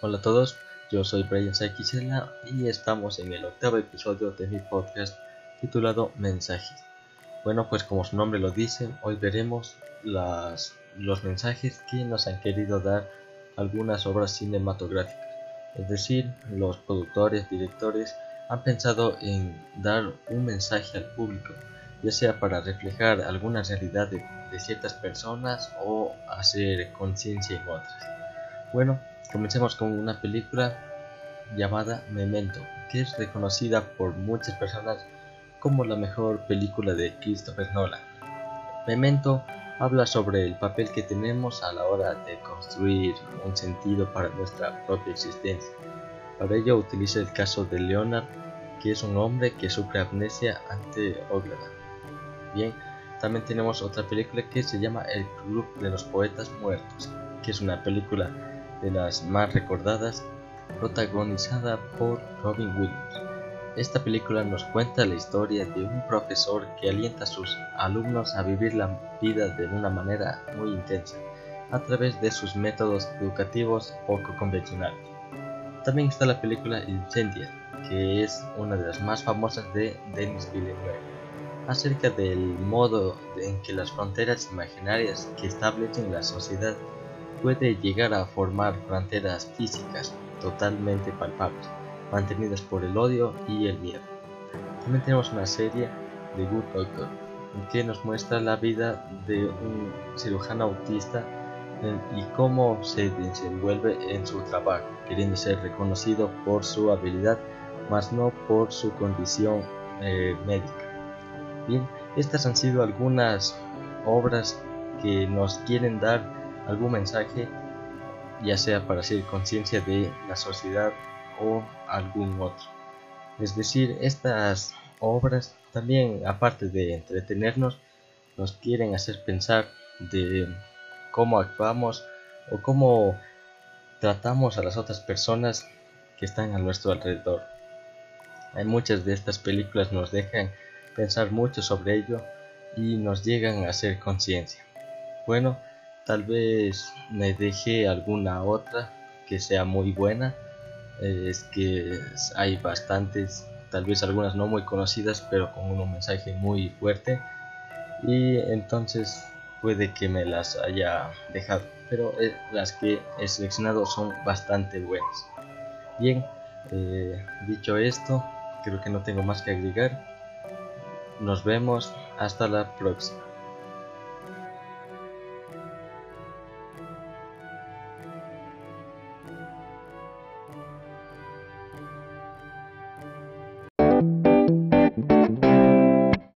Hola a todos, yo soy Brian Saikisela y estamos en el octavo episodio de mi podcast titulado Mensajes. Bueno, pues como su nombre lo dice, hoy veremos las, los mensajes que nos han querido dar algunas obras cinematográficas. Es decir, los productores, directores han pensado en dar un mensaje al público, ya sea para reflejar alguna realidad de, de ciertas personas o hacer conciencia en otras. Bueno, Comencemos con una película llamada Memento, que es reconocida por muchas personas como la mejor película de Christopher Nolan. Memento habla sobre el papel que tenemos a la hora de construir un sentido para nuestra propia existencia. Para ello utiliza el caso de Leonard, que es un hombre que sufre amnesia ante Ogladan. Bien, también tenemos otra película que se llama El Club de los Poetas Muertos, que es una película de las más recordadas, protagonizada por Robin Williams. Esta película nos cuenta la historia de un profesor que alienta a sus alumnos a vivir la vida de una manera muy intensa, a través de sus métodos educativos poco convencionales. También está la película Incendia, que es una de las más famosas de Denis Villeneuve, acerca del modo en que las fronteras imaginarias que establecen la sociedad puede llegar a formar fronteras físicas totalmente palpables, mantenidas por el odio y el miedo. También tenemos una serie de Good Doctor que nos muestra la vida de un cirujano autista y cómo se desenvuelve en su trabajo, queriendo ser reconocido por su habilidad, más no por su condición eh, médica. Bien, estas han sido algunas obras que nos quieren dar algún mensaje, ya sea para hacer conciencia de la sociedad o algún otro. Es decir, estas obras también, aparte de entretenernos, nos quieren hacer pensar de cómo actuamos o cómo tratamos a las otras personas que están a nuestro alrededor. Hay muchas de estas películas nos dejan pensar mucho sobre ello y nos llegan a hacer conciencia. Bueno, Tal vez me deje alguna otra que sea muy buena. Eh, es que hay bastantes, tal vez algunas no muy conocidas, pero con un mensaje muy fuerte. Y entonces puede que me las haya dejado. Pero eh, las que he seleccionado son bastante buenas. Bien, eh, dicho esto, creo que no tengo más que agregar. Nos vemos hasta la próxima.